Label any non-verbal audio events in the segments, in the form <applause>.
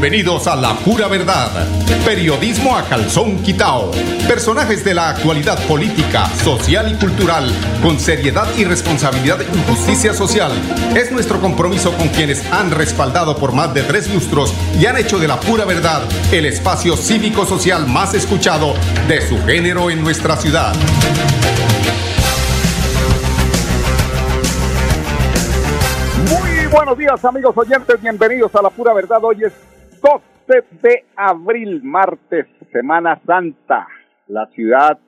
Bienvenidos a La Pura Verdad. Periodismo a calzón quitao. Personajes de la actualidad política, social y cultural, con seriedad y responsabilidad y justicia social. Es nuestro compromiso con quienes han respaldado por más de tres lustros y han hecho de La Pura Verdad el espacio cívico-social más escuchado de su género en nuestra ciudad. buenos días amigos oyentes, bienvenidos a la pura verdad. Hoy es 12 de abril, martes, Semana Santa. La ciudad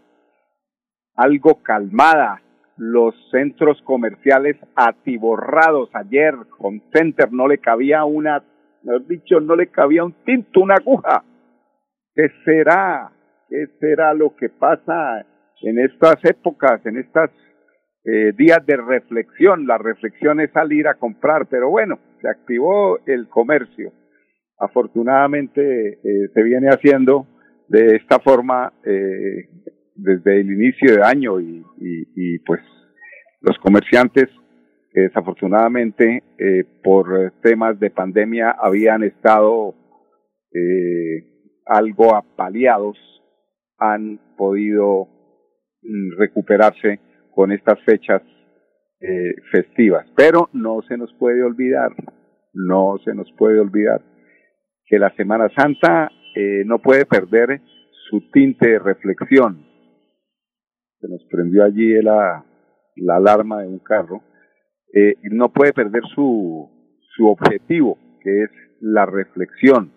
algo calmada, los centros comerciales atiborrados. Ayer con Center no le cabía una, mejor dicho, no le cabía un tinto, una aguja. ¿Qué será? ¿Qué será lo que pasa en estas épocas, en estas eh, días de reflexión. La reflexión es salir a comprar, pero bueno, se activó el comercio. Afortunadamente eh, se viene haciendo de esta forma eh, desde el inicio de año y, pues los comerciantes desafortunadamente por temas de pandemia habían estado algo apaleados han podido mm, recuperarse con estas fechas eh, festivas. Pero no se nos puede olvidar, no se nos puede olvidar que la Semana Santa eh, no puede perder su tinte de reflexión. Se nos prendió allí la, la alarma de un carro. Eh, no puede perder su, su objetivo, que es la reflexión,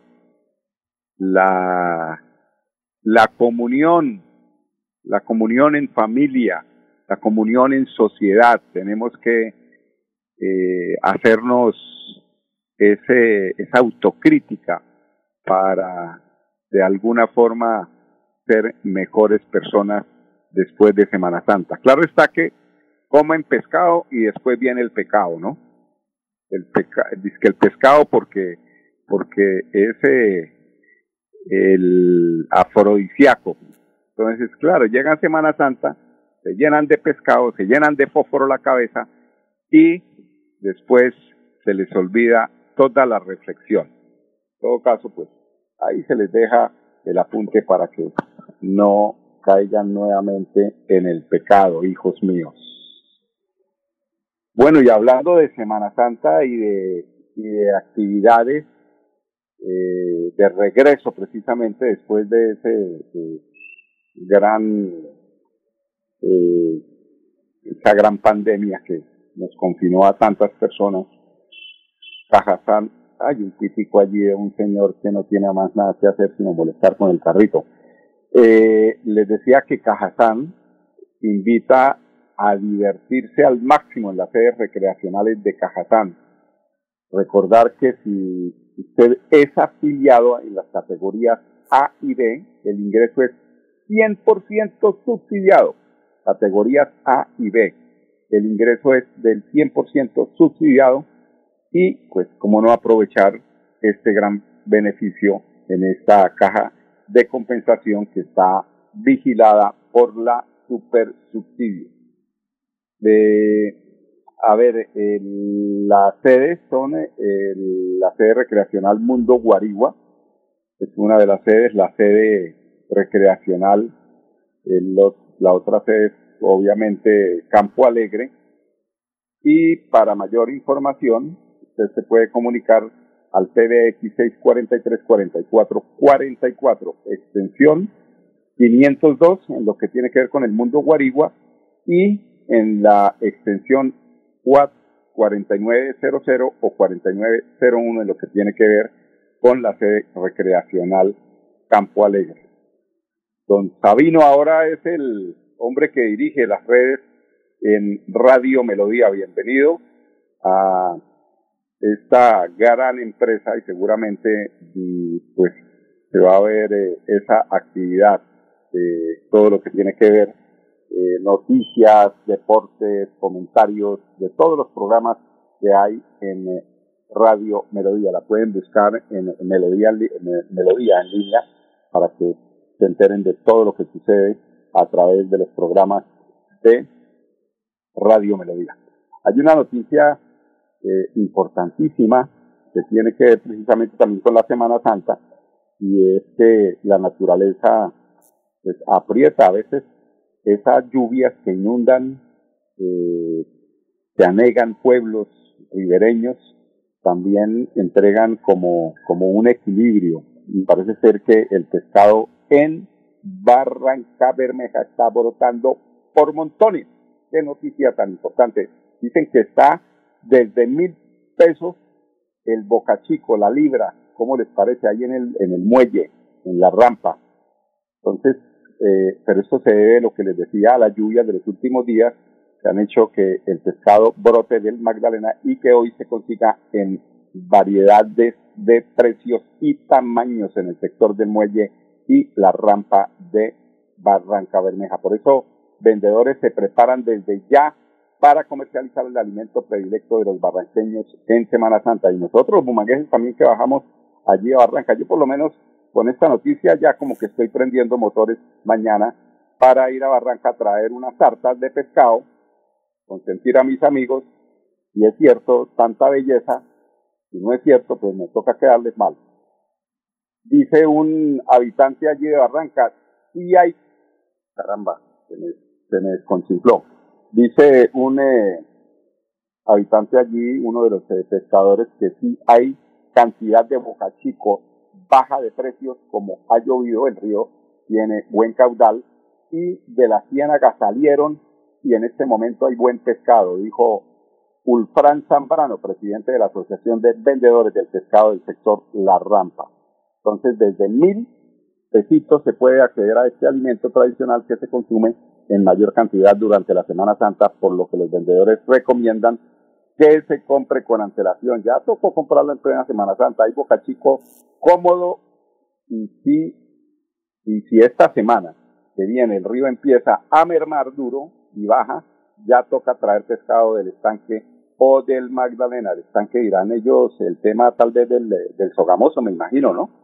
la, la comunión, la comunión en familia, la comunión en sociedad. Tenemos que eh, hacernos ese, esa autocrítica para de alguna forma ser mejores personas después de Semana Santa. Claro está que comen pescado y después viene el pecado, ¿no? El peca, dice que el pescado porque porque es el afrodisíaco. Entonces, claro, llega Semana Santa se llenan de pescado, se llenan de fósforo la cabeza y después se les olvida toda la reflexión. En todo caso, pues ahí se les deja el apunte para que no caigan nuevamente en el pecado, hijos míos. Bueno, y hablando de Semana Santa y de, actividades eh, de regreso precisamente después de ese gran eh, esa gran pandemia que nos confinó a tantas personas. Cajazán, hay un típico allí de un señor que no tiene más nada que hacer sino molestar con el carrito. Eh, les decía que Cajazán invita a divertirse al máximo en las sedes recreacionales de Cajazán. Recordar que si usted es afiliado en las categorías A y B, el ingreso es 100% subsidiado categorías A y B. El ingreso es del 100% subsidiado y pues cómo no aprovechar este gran beneficio en esta caja de compensación que está vigilada por la super subsidio. a ver, las sedes son la sede recreacional Mundo Guarigua, es una de las sedes, la sede recreacional Los la otra sede es obviamente Campo Alegre. Y para mayor información, usted se puede comunicar al PBX 643-4444, extensión 502, en lo que tiene que ver con el mundo Guarigua, y en la extensión 4900 o 4901, en lo que tiene que ver con la sede recreacional Campo Alegre. Don Sabino ahora es el hombre que dirige las redes en Radio Melodía. Bienvenido a esta gran empresa y seguramente pues se va a ver eh, esa actividad de todo lo que tiene que ver eh, noticias, deportes, comentarios de todos los programas que hay en eh, Radio Melodía. La pueden buscar en Melodía, en Melodía en línea para que se enteren de todo lo que sucede a través de los programas de Radio Melodía. Hay una noticia eh, importantísima que tiene que ver precisamente también con la Semana Santa, y es que la naturaleza pues, aprieta a veces esas lluvias que inundan, eh, que anegan pueblos ribereños, también entregan como, como un equilibrio. Y parece ser que el pescado en Barranca Bermeja está brotando por montones. Qué noticia tan importante. Dicen que está desde mil pesos el bocachico, la libra, ¿cómo les parece? Ahí en el, en el muelle, en la rampa. Entonces, eh, pero esto se debe, lo que les decía, a las lluvias de los últimos días que han hecho que el pescado brote del Magdalena y que hoy se consiga en variedades de precios y tamaños en el sector del muelle y la rampa de Barranca Bermeja. Por eso, vendedores se preparan desde ya para comercializar el alimento predilecto de los barranqueños en Semana Santa. Y nosotros, los bumangueses, también que bajamos allí a Barranca, yo por lo menos con esta noticia ya como que estoy prendiendo motores mañana para ir a Barranca a traer unas tartas de pescado, consentir a mis amigos, y es cierto, tanta belleza, si no es cierto, pues me toca quedarles mal. Dice un habitante allí de Barranca, sí hay, caramba, se me, se me desconcifló. Dice un eh, habitante allí, uno de los eh, pescadores, que sí hay cantidad de bocachico baja de precios como ha llovido, el río tiene buen caudal y de la ciénaga salieron y en este momento hay buen pescado, dijo Ulfran Zambrano, presidente de la Asociación de Vendedores del Pescado del sector La Rampa. Entonces, desde mil pesitos se puede acceder a este alimento tradicional que se consume en mayor cantidad durante la Semana Santa, por lo que los vendedores recomiendan que se compre con antelación. Ya tocó comprarlo en plena Semana Santa. Hay Boca Chico cómodo y si, y si esta semana que viene el río empieza a mermar duro y baja, ya toca traer pescado del estanque o del Magdalena. El estanque dirán ellos el tema tal vez del, del Sogamoso, me imagino, ¿no?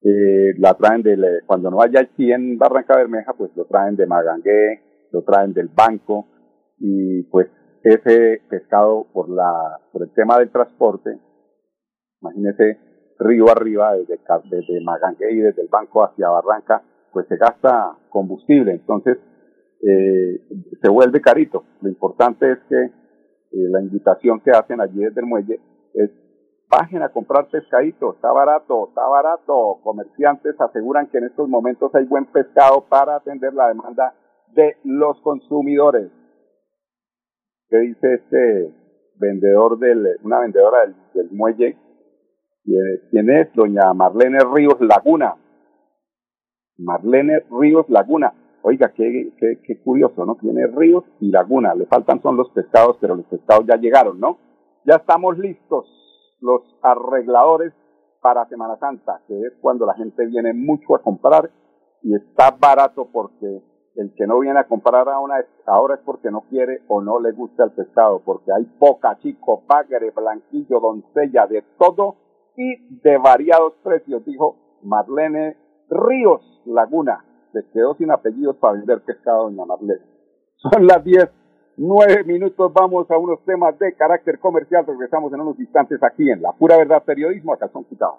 Eh, la traen del, cuando no haya aquí en Barranca Bermeja, pues lo traen de Magangué, lo traen del banco y pues ese pescado por la por el tema del transporte, imagínese río arriba desde, desde Magangué y desde el banco hacia Barranca, pues se gasta combustible, entonces eh, se vuelve carito. Lo importante es que eh, la invitación que hacen allí desde el muelle es bajen a comprar pescadito, está barato, está barato. Comerciantes aseguran que en estos momentos hay buen pescado para atender la demanda de los consumidores que dice este vendedor del, una vendedora del, muelle, ¿quién es? Doña Marlene Ríos Laguna. Marlene Ríos Laguna. Oiga, qué, qué, qué curioso, ¿no? Tiene ríos y laguna. Le faltan son los pescados, pero los pescados ya llegaron, ¿no? Ya estamos listos, los arregladores para Semana Santa, que es cuando la gente viene mucho a comprar y está barato porque el que no viene a comprar ahora es porque no quiere o no le gusta el pescado, porque hay poca, chico, pagre, blanquillo, doncella, de todo y de variados precios, dijo Marlene Ríos Laguna. Se quedó sin apellidos para vender pescado, doña Marlene. Son las 10, 9 minutos, vamos a unos temas de carácter comercial. Regresamos en unos instantes aquí en La Pura Verdad Periodismo, a Calzón Quitado.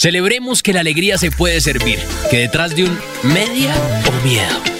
Celebremos que la alegría se puede servir, que detrás de un media o miedo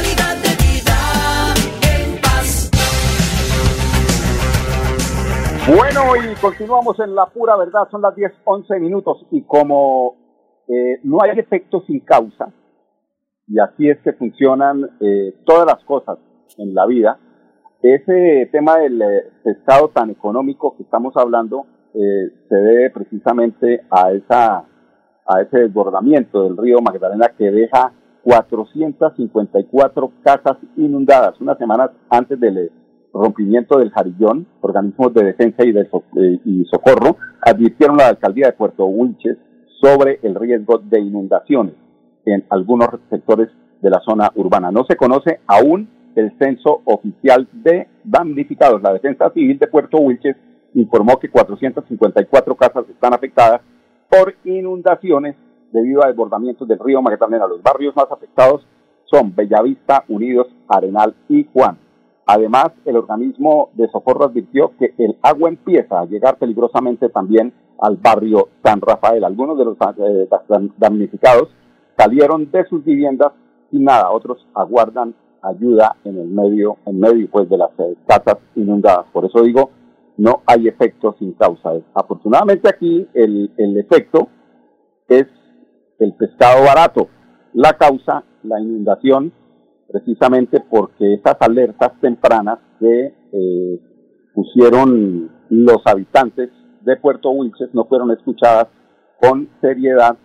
calidad de vida en paz. Bueno, y continuamos en la pura verdad, son las 10, 11 minutos y como eh, no hay efecto sin causa, y así es que funcionan eh, todas las cosas en la vida, ese tema del eh, pescado tan económico que estamos hablando eh, se debe precisamente a esa a ese desbordamiento del río Magdalena que deja 454 casas inundadas unas semanas antes del eh, rompimiento del Jarillón, organismos de defensa y de so- eh, y socorro advirtieron a la alcaldía de Puerto Wilches sobre el riesgo de inundaciones en algunos sectores de la zona urbana. No se conoce aún el censo oficial de damnificados. La Defensa Civil de Puerto Wilches informó que 454 casas están afectadas por inundaciones debido a desbordamientos del río Magdalena. Los barrios más afectados son Bellavista, Unidos, Arenal y Juan. Además, el organismo de socorro advirtió que el agua empieza a llegar peligrosamente también al barrio San Rafael. Algunos de los eh, dam- damnificados salieron de sus viviendas sin nada, otros aguardan ayuda en el medio, en medio pues de las eh, casas inundadas. Por eso digo, no hay efecto sin causa. Afortunadamente aquí el efecto es el pescado barato. La causa, la inundación, precisamente porque esas alertas tempranas que eh, pusieron los habitantes de Puerto Wilches no fueron escuchadas con seriedad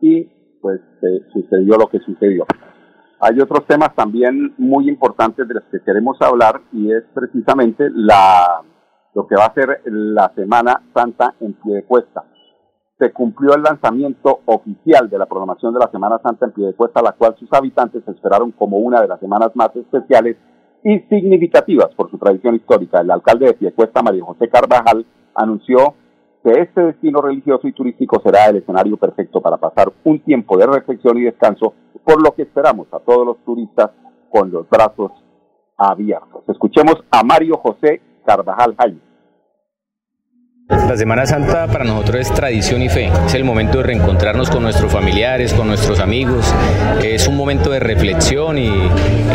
y pues eh, sucedió lo que sucedió. Hay otros temas también muy importantes de los que queremos hablar y es precisamente lo que va a ser la Semana Santa en Piedecuesta. Se cumplió el lanzamiento oficial de la programación de la Semana Santa en Piedecuesta, la cual sus habitantes esperaron como una de las semanas más especiales y significativas por su tradición histórica. El alcalde de Piedecuesta, María José Carvajal, anunció que este destino religioso y turístico será el escenario perfecto para pasar un tiempo de reflexión y descanso, por lo que esperamos a todos los turistas con los brazos abiertos. Escuchemos a Mario José Carvajal Jaime. La Semana Santa para nosotros es tradición y fe. Es el momento de reencontrarnos con nuestros familiares, con nuestros amigos. Es un momento de reflexión y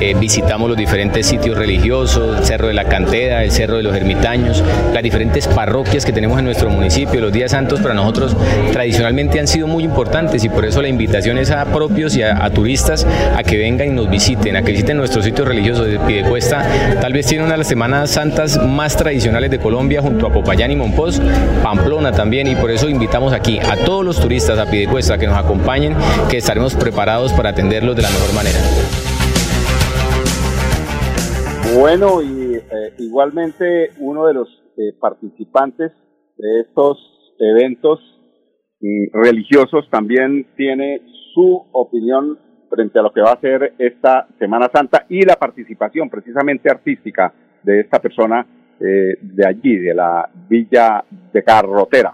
eh, visitamos los diferentes sitios religiosos, el Cerro de la Cantera, el Cerro de los Ermitaños, las diferentes parroquias que tenemos en nuestro municipio. Los días santos para nosotros tradicionalmente han sido muy importantes y por eso la invitación es a propios y a, turistas a que vengan y nos visiten, a que visiten nuestros sitios religiosos de Piedecuesta. Tal vez tiene una de las Semanas Santas más tradicionales de Colombia junto a Popayán y Monpós, Pamplona también y por eso invitamos aquí a todos los turistas a Piedecuesta a que nos acompañen, que estaremos preparados para atenderlos de la mejor manera. Bueno, y eh, igualmente uno de los eh, participantes de estos eventos y religiosos también tiene su opinión frente a lo que va a ser esta Semana Santa y la participación precisamente artística de esta persona eh, de allí, de la Villa de Carrotera.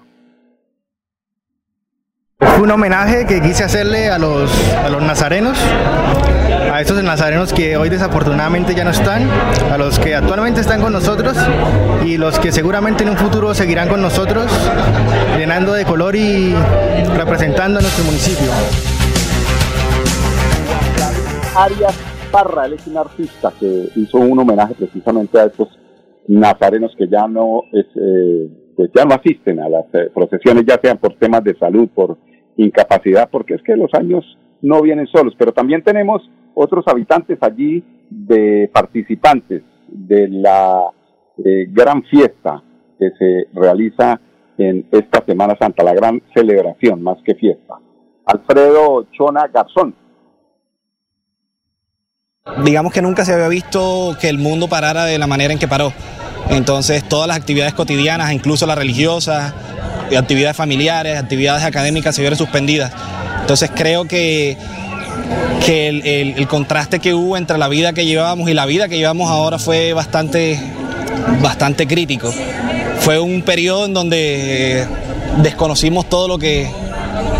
Fue un homenaje que quise hacerle a los, a los nazarenos, a estos nazarenos que hoy desafortunadamente ya no están, a los que actualmente están con nosotros y los que seguramente en un futuro seguirán con nosotros, llenando de color y representando a nuestro municipio. Arias Parra, él es un artista que hizo un homenaje precisamente a estos nazarenos que ya no es, eh, pues ya no asisten a las eh, procesiones, ya sean por temas de salud, por incapacidad, porque es que los años no vienen solos, pero también tenemos otros habitantes allí de participantes de la eh, gran fiesta que se realiza en esta Semana Santa, la gran celebración más que fiesta. Alfredo Chona Garzón. Digamos que nunca se había visto que el mundo parara de la manera en que paró. Entonces todas las actividades cotidianas, incluso las religiosas, actividades familiares, actividades académicas se vieron suspendidas. Entonces creo que que el, contraste que hubo entre la vida que llevábamos y la vida que llevamos ahora fue bastante, bastante crítico. Fue un periodo en donde desconocimos todo lo que,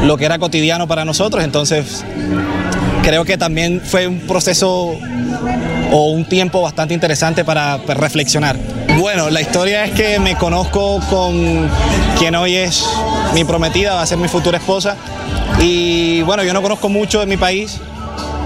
lo que era cotidiano para nosotros, entonces creo que también fue un proceso o un tiempo bastante interesante para reflexionar. Bueno, la historia es que me conozco con quien hoy es mi prometida, va a ser mi futura esposa. Y bueno, yo no conozco mucho de mi país,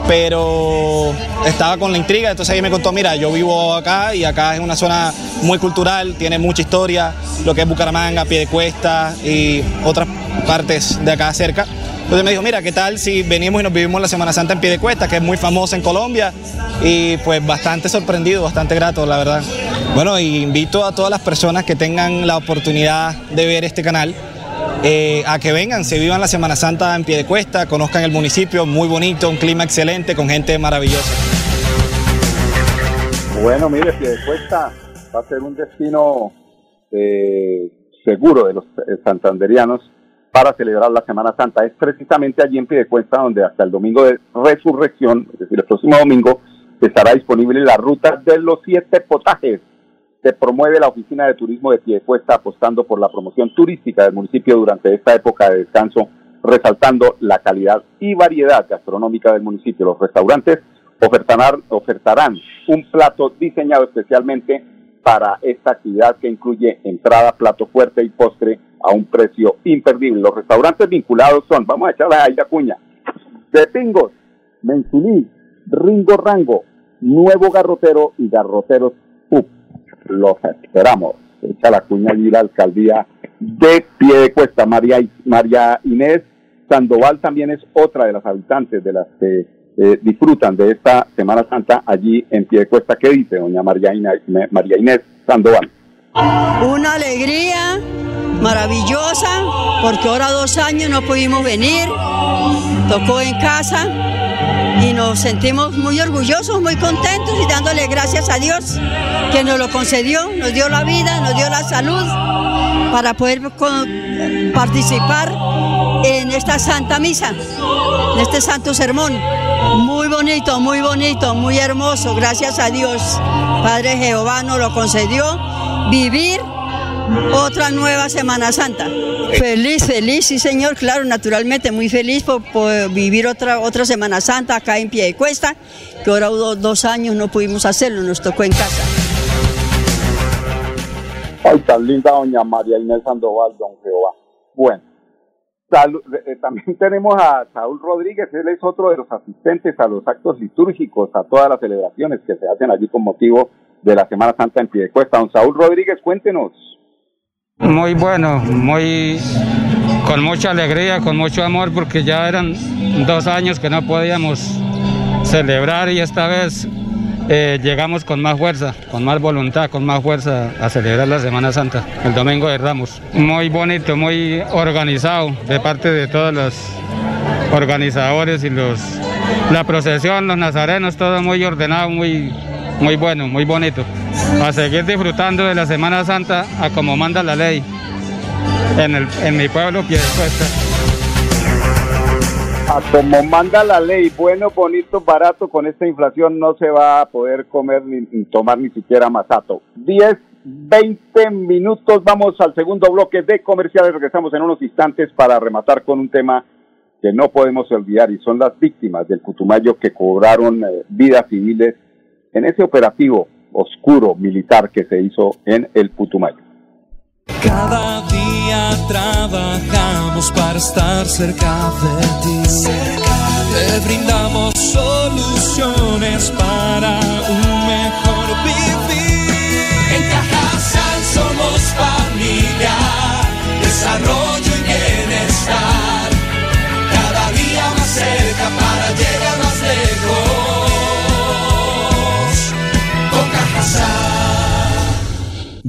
pero estaba con la intriga, entonces ella me contó, mira, yo vivo acá y acá es una zona muy cultural, tiene mucha historia, lo que es Bucaramanga, Piedecuesta y otras partes de acá cerca. Entonces me dijo, mira, ¿qué tal si venimos y nos vivimos la Semana Santa en Piedecuesta, que es muy famosa en Colombia? Y pues bastante sorprendido, bastante grato, la verdad. Bueno, y invito a todas las personas que tengan la oportunidad de ver este canal eh, a que vengan, se vivan la Semana Santa en Piedecuesta, conozcan el municipio, muy bonito, un clima excelente, con gente maravillosa. Bueno, mire, Piedecuesta va a ser un destino eh, seguro de los eh, santanderianos para celebrar la Semana Santa. Es precisamente allí en Piedecuesta donde hasta el domingo de resurrección, es decir, el próximo domingo, estará disponible la ruta de los siete potajes. Se promueve la Oficina de Turismo de Piedecuesta apostando por la promoción turística del municipio durante esta época de descanso, resaltando la calidad y variedad gastronómica del municipio. Los restaurantes ofertarán, ofertarán un plato diseñado especialmente para esta actividad que incluye entrada, plato fuerte y postre a un precio imperdible. Los restaurantes vinculados son, vamos a echarle ahí la cuña, Pepingos, Mensuní, Ringo Rango, Nuevo Garrotero y Garroteros Pub. Los esperamos. Echa la cuña allí la alcaldía de Piedecuesta. María, María Inés Sandoval también es otra de las habitantes de las que eh, disfrutan de esta Semana Santa allí en Piedecuesta. ¿Qué dice doña María Inés, María Inés Sandoval? Una alegría maravillosa, porque ahora dos años no pudimos venir, tocó en casa y nos sentimos muy orgullosos, muy contentos y dándole gracias a Dios que nos lo concedió, nos dio la vida, nos dio la salud para poder participar en esta Santa Misa, en este Santo Sermón. Muy bonito, muy bonito, muy hermoso, gracias a Dios. Padre Jehová nos lo concedió, vivir otra nueva Semana Santa. Feliz, feliz, sí señor, claro, naturalmente, muy feliz por, por vivir otra, otra Semana Santa acá en Piedecuesta, que ahora do- dos años no pudimos hacerlo, nos tocó en casa. Ay, tan linda doña María Inés Sandoval, don Jehová. Bueno, salu- eh, también <laughs> tenemos a Saúl Rodríguez, él es otro de los asistentes a los actos litúrgicos, a todas las celebraciones que se hacen allí con motivo de la Semana Santa en Piedecuesta. Don Saúl Rodríguez, cuéntenos. Muy bueno, muy con mucha alegría, con mucho amor, porque ya eran dos años que no podíamos celebrar y esta vez eh, llegamos con más fuerza, con más voluntad, con más fuerza a celebrar la Semana Santa, el Domingo de Ramos. Muy bonito, muy organizado de parte de todos los organizadores y los la procesión, los nazarenos, todo muy ordenado, muy muy bueno, muy bonito. A seguir disfrutando de la Semana Santa a como manda la ley en, el, en mi pueblo Piedecuesta. A como manda la ley, bueno, bonito, barato, con esta inflación no se va a poder comer ni, tomar ni siquiera masato. 10, 20 minutos, vamos al segundo bloque de comerciales, regresamos en unos instantes para rematar con un tema que no podemos olvidar y son las víctimas del Putumayo que cobraron eh, vidas civiles en ese operativo oscuro militar que se hizo en el Putumayo. Cada día trabajamos para estar cerca de ti. Te brindamos soluciones para un mejor vivir. En Cajasal somos familia, desarrollo y bienestar.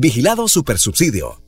Vigilado Supersubsidio.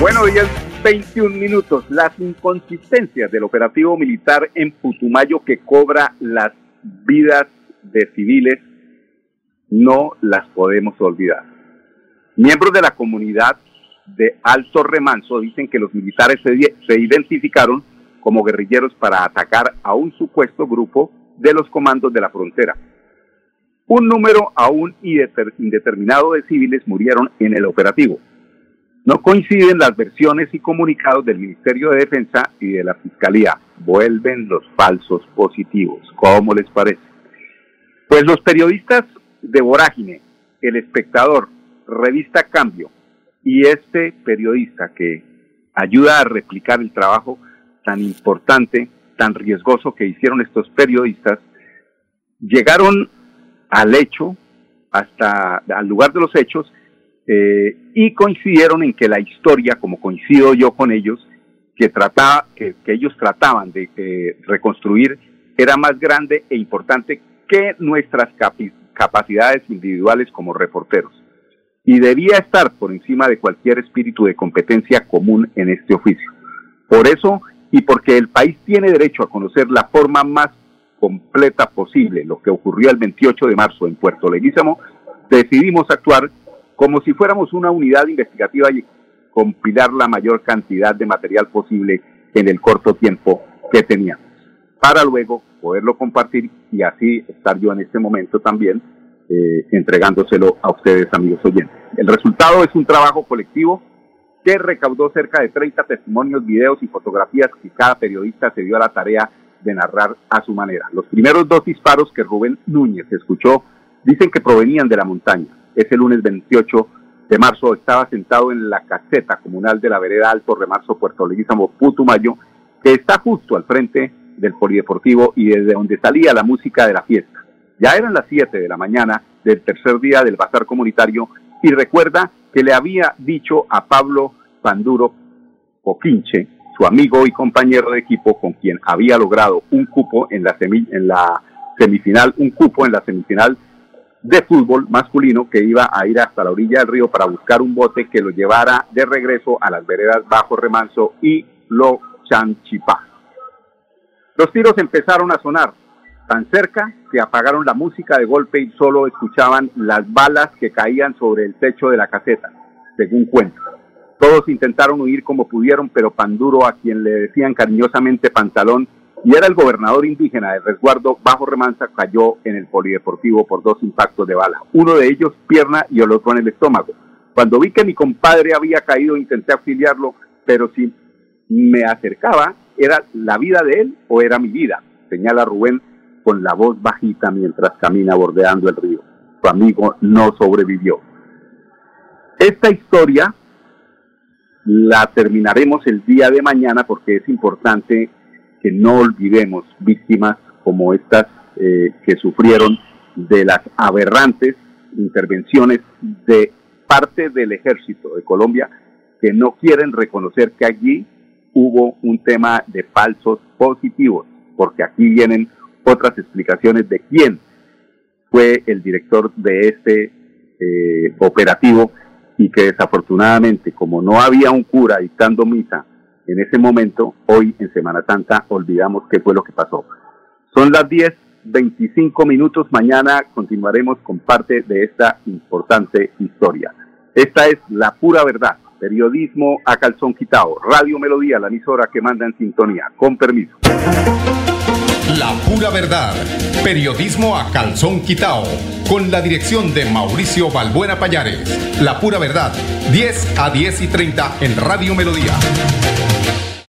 Buenos días, 21 minutos. Las inconsistencias del operativo militar en Putumayo que cobra las vidas de civiles no las podemos olvidar. Miembros de la comunidad de Alto Remanso dicen que los militares se, se identificaron como guerrilleros para atacar a un supuesto grupo de los comandos de la frontera. Un número aún indeter- indeterminado de civiles murieron en el operativo. No coinciden las versiones y comunicados del Ministerio de Defensa y de la Fiscalía. Vuelven los falsos positivos. ¿Cómo les parece? Pues los periodistas de Vorágine, El Espectador, Revista Cambio y este periodista que ayuda a replicar el trabajo tan importante, tan riesgoso que hicieron estos periodistas, llegaron al hecho, hasta al lugar de los hechos, eh, y coincidieron en que la historia, como coincido yo con ellos, que trataba, que, ellos trataban de reconstruir, era más grande e importante que nuestras capacidades individuales como reporteros. Y debía estar por encima de cualquier espíritu de competencia común en este oficio. Por eso, y porque el país tiene derecho a conocer la forma más completa posible, lo que ocurrió el 28 de marzo en Puerto Leguízamo, decidimos actuar como si fuéramos una unidad investigativa y compilar la mayor cantidad de material posible en el corto tiempo que teníamos, para luego poderlo compartir y así estar yo en este momento también eh, entregándoselo a ustedes, amigos oyentes. El resultado es un trabajo colectivo que recaudó cerca de 30 testimonios, videos y fotografías que cada periodista se dio a la tarea de narrar a su manera. Los primeros dos disparos que Rubén Núñez escuchó dicen que provenían de la montaña. Ese lunes 28 de marzo estaba sentado en la caseta comunal de la vereda Alto Remarzo Puerto Leguízamo Putumayo, que está justo al frente del polideportivo y desde donde salía la música de la fiesta. Ya eran las 7 de la mañana del tercer día del bazar comunitario y recuerda que le había dicho a Pablo Panduro Coquinche, su amigo y compañero de equipo con quien había logrado un cupo en la, semi- en la semifinal, un cupo en la semifinal de fútbol masculino que iba a ir hasta la orilla del río para buscar un bote que lo llevara de regreso a las veredas Bajo Remanso y Lo Chanchipá. Los tiros empezaron a sonar tan cerca que apagaron la música de golpe y solo escuchaban las balas que caían sobre el techo de la caseta, según cuenta. Todos intentaron huir como pudieron, pero Panduro, a quien le decían cariñosamente Pantalón, y era el gobernador indígena del resguardo bajo remansa, cayó en el polideportivo por dos impactos de bala. Uno de ellos pierna y el otro en el estómago. Cuando vi que mi compadre había caído, intenté auxiliarlo, pero si me acercaba, ¿era la vida de él o era mi vida? Señala Rubén con la voz bajita mientras camina bordeando el río. Su amigo no sobrevivió. Esta historia la terminaremos el día de mañana porque es importante que no olvidemos víctimas como estas eh, que sufrieron de las aberrantes intervenciones de parte del ejército de Colombia que no quieren reconocer que allí hubo un tema de falsos positivos, porque aquí vienen otras explicaciones de quién fue el director de este eh, operativo y que desafortunadamente, como no había un cura dictando misa en ese momento, hoy en Semana Santa olvidamos qué fue lo que pasó. Son las 10, 25 minutos. Mañana continuaremos con parte de esta importante historia. Esta es la pura verdad. Periodismo a calzón quitado. Radio Melodía, la emisora que manda en sintonía. Con permiso. La pura verdad. Periodismo a calzón quitao. Con la dirección de Mauricio Balbuena Payares. La pura verdad. 10 a 10 y 30 en Radio Melodía.